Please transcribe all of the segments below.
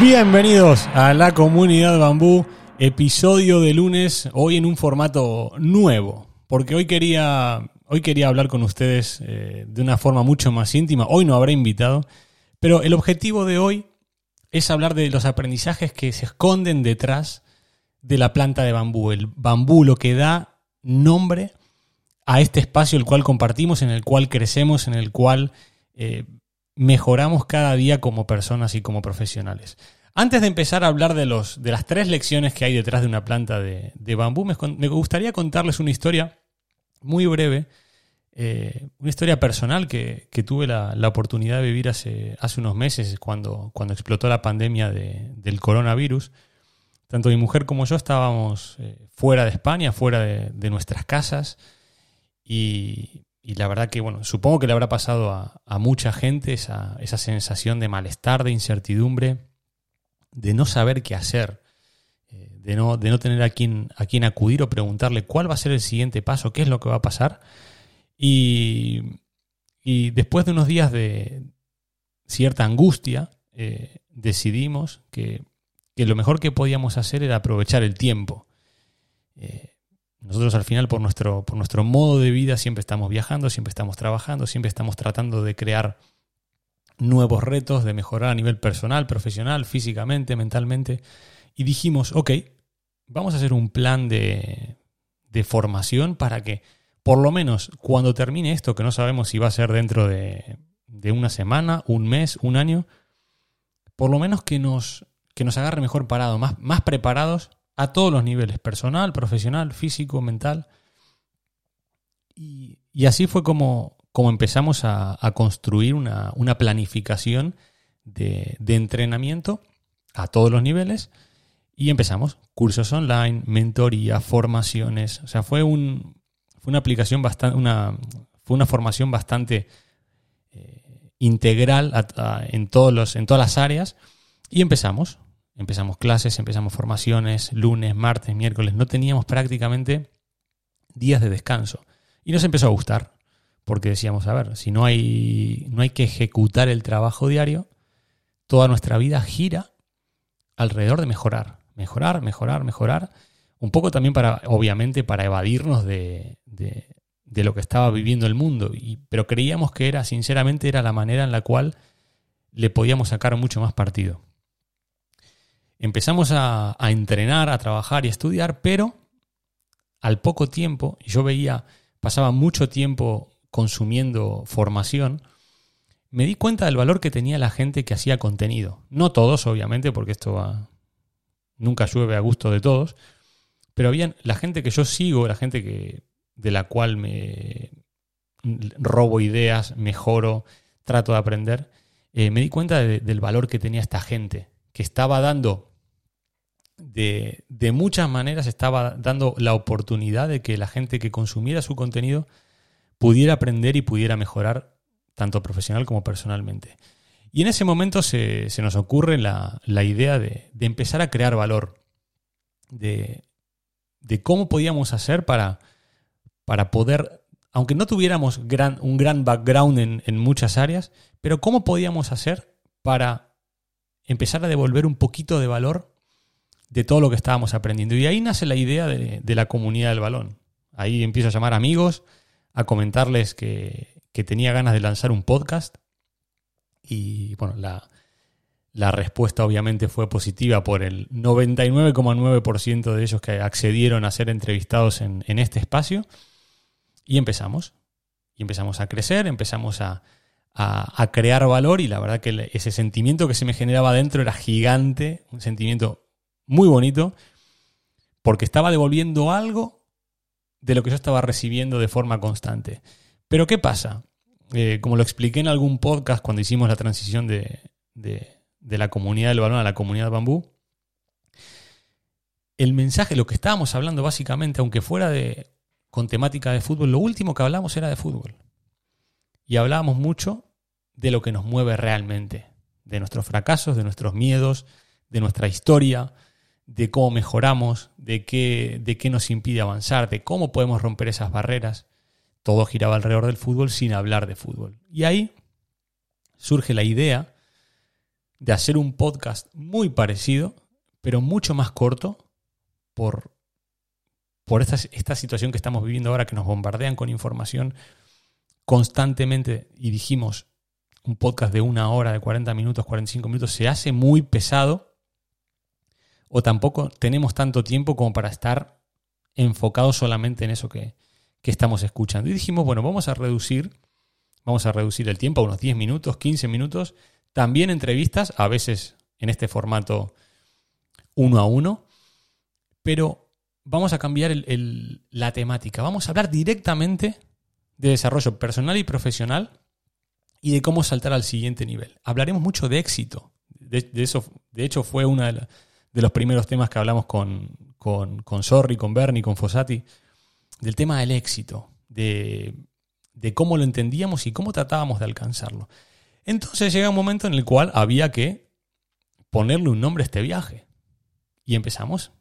Bienvenidos a la comunidad Bambú, episodio de lunes, hoy en un formato nuevo, porque hoy quería, hoy quería hablar con ustedes eh, de una forma mucho más íntima, hoy no habré invitado, pero el objetivo de hoy es hablar de los aprendizajes que se esconden detrás de la planta de bambú, el bambú, lo que da nombre a este espacio el cual compartimos, en el cual crecemos, en el cual eh, mejoramos cada día como personas y como profesionales. Antes de empezar a hablar de, los, de las tres lecciones que hay detrás de una planta de, bambú, me, gustaría contarles una historia muy breve, eh, una historia personal que, tuve la, oportunidad de vivir hace, hace unos meses cuando, cuando explotó la pandemia del coronavirus. Tanto mi mujer como yo estábamos eh, fuera de España, fuera de nuestras casas, y, y la verdad que, bueno, supongo que le habrá pasado a, mucha gente esa, sensación de malestar, de incertidumbre, de no saber qué hacer, eh, de no, de no tener a quién, a acudir o preguntarle cuál va a ser el siguiente paso, qué es lo que va a pasar. Y, después de unos días de cierta angustia, eh, decidimos que, lo mejor que podíamos hacer era aprovechar el tiempo. Eh, nosotros al final por nuestro, por nuestro modo de vida siempre estamos viajando, siempre estamos trabajando, siempre estamos tratando de crear nuevos retos, de mejorar a nivel personal, profesional, físicamente, mentalmente. Y dijimos, ok, vamos a hacer un plan de, de formación para que por lo menos cuando termine esto, que no sabemos si va a ser dentro de, de una semana, un mes, un año, por lo menos que nos, que nos agarre mejor parado, más, más preparados a todos los niveles, personal, profesional, físico, mental. Y, así fue como, como empezamos a, construir una, planificación de, entrenamiento a todos los niveles. Y empezamos, cursos online, mentoría, formaciones. O sea, fue, un, fue una aplicación bastante, una, fue una formación bastante eh, integral en, todos los, en todas las áreas. Y empezamos. Empezamos clases, empezamos formaciones, lunes, martes, miércoles. No teníamos prácticamente días de descanso. Y nos empezó a gustar, porque decíamos, a ver, si no hay, no hay que ejecutar el trabajo diario, toda nuestra vida gira alrededor de mejorar, mejorar, mejorar, mejorar. Un poco también para, obviamente, para evadirnos de, de, lo que estaba viviendo el mundo. Y, pero creíamos que era, sinceramente, era la manera en la cual le podíamos sacar mucho más partido empezamos a, entrenar, a trabajar y a estudiar, pero al poco tiempo, yo veía, pasaba mucho tiempo consumiendo formación, me di cuenta del valor que tenía la gente que hacía contenido. No todos, obviamente, porque esto nunca llueve a gusto de todos, pero había la gente que yo sigo, la gente que, de la cual me robo ideas, mejoro, trato de aprender, eh, me di cuenta del valor que tenía esta gente, que estaba dando de, de, muchas maneras estaba dando la oportunidad de que la gente que consumiera su contenido pudiera aprender y pudiera mejorar tanto profesional como personalmente. Y en ese momento se, nos ocurre la, idea de, empezar a crear valor, de, cómo podíamos hacer para, para poder, aunque no tuviéramos gran, un gran background en, en muchas áreas, pero cómo podíamos hacer para empezar a devolver un poquito de valor de todo lo que estábamos aprendiendo. Y ahí nace la idea de, la comunidad del balón. Ahí empiezo a llamar amigos, a comentarles que, tenía ganas de lanzar un podcast. Y bueno, la, La respuesta obviamente fue positiva por el 99,9% de ellos que accedieron a ser entrevistados en, en este espacio. Y empezamos. Y empezamos a crecer, empezamos a, a, crear valor y la verdad que ese sentimiento que se me generaba dentro era gigante, un sentimiento muy bonito, porque estaba devolviendo algo de lo que yo estaba recibiendo de forma constante. Pero ¿qué pasa? Eh, como lo expliqué en algún podcast cuando hicimos la transición de, de, de la comunidad del balón a la comunidad bambú, el mensaje, lo que estábamos hablando básicamente, aunque fuera de, con temática de fútbol, lo último que hablamos era de fútbol. Y hablábamos mucho de lo que nos mueve realmente, de nuestros fracasos, de nuestros miedos, de nuestra historia, de cómo mejoramos, de qué, de qué nos impide avanzar, de cómo podemos romper esas barreras. Todo giraba alrededor del fútbol sin hablar de fútbol. Y ahí surge la idea de hacer un podcast muy parecido, pero mucho más corto, por, por esta, esta situación que estamos viviendo ahora, que nos bombardean con información constantemente y dijimos, un podcast de una hora, de 40 minutos, 45 minutos, se hace muy pesado o tampoco tenemos tanto tiempo como para estar enfocados solamente en eso que, que estamos escuchando. Y dijimos, bueno, vamos a reducir, vamos a reducir el tiempo a unos 10 minutos, 15 minutos, también entrevistas, a veces en este formato uno a uno, pero vamos a cambiar la temática. Vamos a hablar directamente de desarrollo personal y profesional y de cómo saltar al siguiente nivel. Hablaremos mucho de éxito. De, eso, de hecho, fue uno de, los primeros temas que hablamos con, con, con con Bernie, con Fossati, del tema del éxito, de, de cómo lo entendíamos y cómo tratábamos de alcanzarlo. Entonces llega un momento en el cual había que ponerle un nombre a este viaje. Y empezamos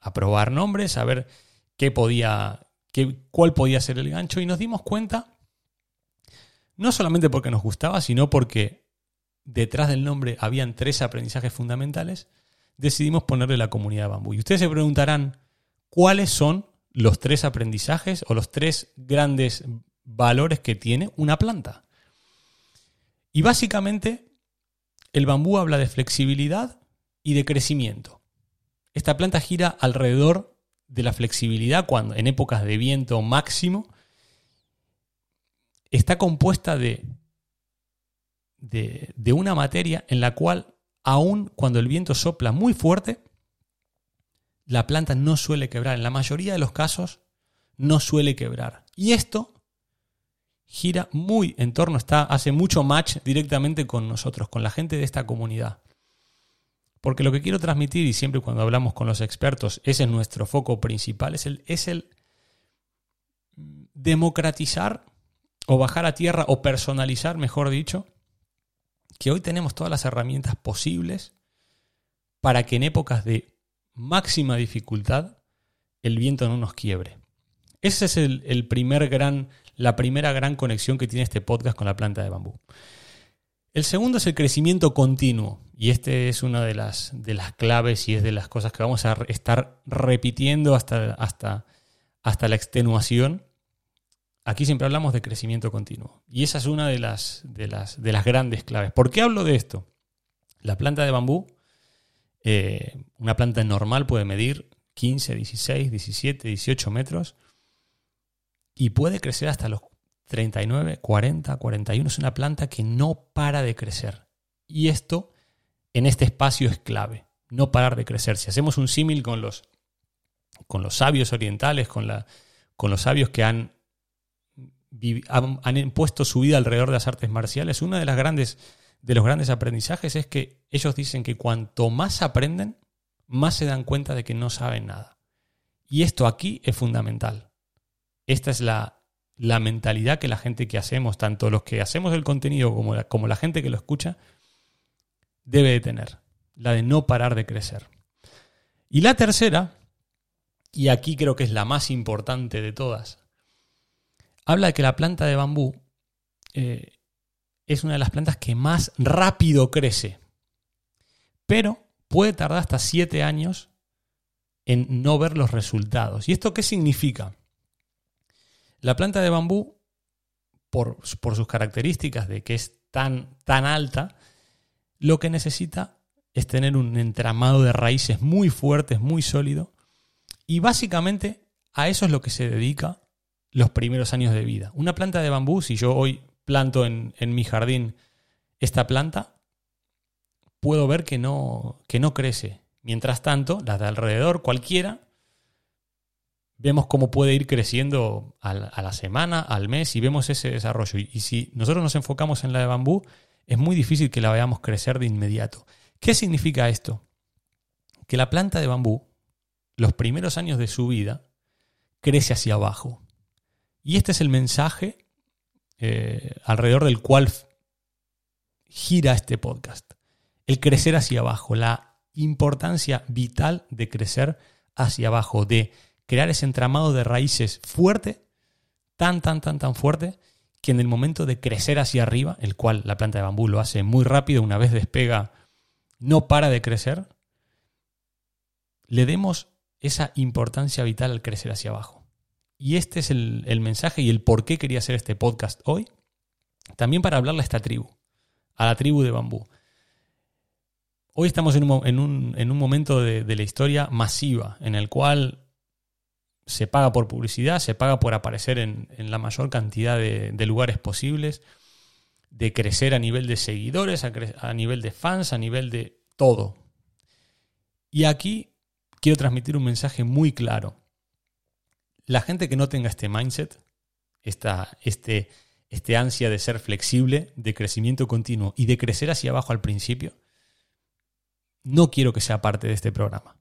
a probar nombres, a ver qué podía, qué, cuál podía ser el gancho, y nos dimos cuenta no solamente porque nos gustaba, sino porque detrás del nombre habían tres aprendizajes fundamentales, decidimos ponerle la comunidad bambú. Y ustedes se preguntarán, ¿cuáles son los tres aprendizajes o los tres grandes valores que tiene una planta? Y básicamente, el bambú habla de flexibilidad y de crecimiento. Esta planta gira alrededor de la flexibilidad cuando en épocas de viento máximo está compuesta de, de, una materia en la cual, aun cuando el viento sopla muy fuerte, la planta no suele quebrar. En la mayoría de los casos, no suele quebrar. Y esto gira muy en torno, está, hace mucho match directamente con nosotros, con la gente de esta comunidad. Porque lo que quiero transmitir, y siempre cuando hablamos con los expertos, ese es nuestro foco principal, es el, es el democratizar o bajar a tierra o personalizar, mejor dicho, que hoy tenemos todas las herramientas posibles para que en épocas de máxima dificultad el viento no nos quiebre. Esa es el, primer gran, la primera gran conexión que tiene este podcast con la planta de bambú. El segundo es el crecimiento continuo. Y este es una de las, de las claves y es de las cosas que vamos a estar repitiendo hasta, hasta, hasta la extenuación Aquí siempre hablamos de crecimiento continuo. Y esa es una de las, de las, de las grandes claves. ¿Por qué hablo de esto? La planta de bambú, eh, una planta normal puede medir 15, 16, 17, 18 metros y puede crecer hasta los 39, 40, 41. Es una planta que no para de crecer. Y esto en este espacio es clave, no parar de crecer. Si hacemos un símil con los, con los sabios orientales, con, la, con los sabios que han han, puesto su vida alrededor de las artes marciales, uno de, las grandes, de los grandes aprendizajes es que ellos dicen que cuanto más aprenden, más se dan cuenta de que no saben nada. Y esto aquí es fundamental. Esta es la, la mentalidad que la gente que hacemos, tanto los que hacemos el contenido como la, como la gente que lo escucha, debe de tener. La de no parar de crecer. Y la tercera, y aquí creo que es la más importante de todas, habla de que la planta de bambú eh, es una de las plantas que más rápido crece, pero puede tardar hasta 7 años en no ver los resultados. ¿Y esto qué significa? La planta de bambú, por, sus características de que es tan, tan alta, lo que necesita es tener un entramado de raíces muy fuertes, muy sólido. Y básicamente a eso es lo que se dedica los primeros años de vida. Una planta de bambú, si yo hoy planto en, mi jardín esta planta, puedo ver que no, que no crece. Mientras tanto, las de alrededor, cualquiera, vemos cómo puede ir creciendo a la, semana, al mes, y vemos ese desarrollo. y si nosotros nos enfocamos en la de bambú, es muy difícil que la veamos crecer de inmediato. ¿Qué significa esto? Que la planta de bambú, los primeros años de su vida, crece hacia abajo. Y este es el mensaje eh, alrededor del cual gira este podcast. El crecer hacia abajo, la importancia vital de crecer hacia abajo, de crear ese entramado de raíces fuerte, tan, tan, tan, tan fuerte, que en el momento de crecer hacia arriba, el cual la planta de bambú lo hace muy rápido, una vez despega no para de crecer, le demos esa importancia vital al crecer hacia abajo. Y este es el, mensaje y el por qué quería hacer este podcast hoy. También para hablarle a esta tribu, a la tribu de bambú. Hoy estamos en un, momento de, la historia masiva, en el cual se paga por publicidad, se paga por aparecer en, la mayor cantidad de, lugares posibles de crecer a nivel de seguidores, a, nivel de fans, a nivel de todo. Y aquí quiero transmitir un mensaje muy claro. La gente que no tenga este mindset, esta, este, este ansia de ser flexible, de crecimiento continuo y de crecer hacia abajo al principio, no quiero que sea parte de este programa.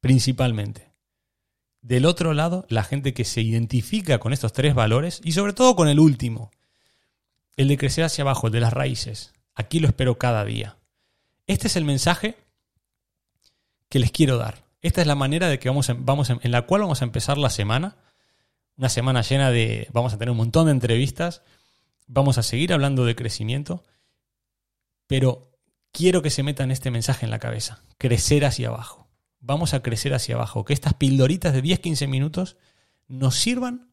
Principalmente. Del otro lado, la gente que se identifica con estos tres valores y sobre todo con el último, el de crecer hacia abajo, el de las raíces. Aquí lo espero cada día. Este es el mensaje que les quiero dar. Esta es la manera de que vamos, vamos en la cual vamos a empezar la semana. Una semana llena de. Vamos a tener un montón de entrevistas. Vamos a seguir hablando de crecimiento. Pero quiero que se metan este mensaje en la cabeza. Crecer hacia abajo. Vamos a crecer hacia abajo. Que estas pildoritas de 10-15 minutos nos sirvan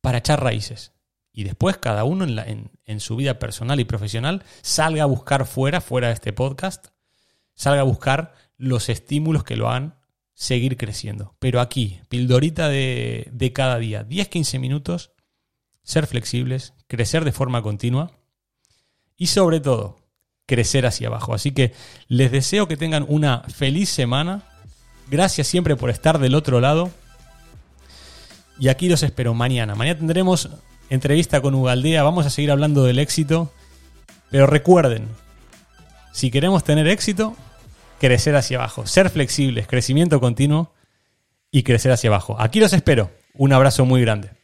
para echar raíces y después cada uno en, su vida personal y profesional salga a buscar fuera, fuera de este podcast, salga a buscar los estímulos que lo hagan seguir creciendo. Pero aquí, pildorita de, de cada día, 10-15 minutos, ser flexibles, crecer de forma continua y sobre todo, crecer hacia abajo. Así que les deseo que tengan una feliz semana. Gracias siempre por estar del otro lado. Y aquí los espero mañana. Mañana tendremos entrevista con Ugaldea, vamos a seguir hablando del éxito, pero recuerden, si queremos tener éxito, crecer hacia abajo, ser flexibles, crecimiento continuo y crecer hacia abajo. Aquí los espero. Un abrazo muy grande.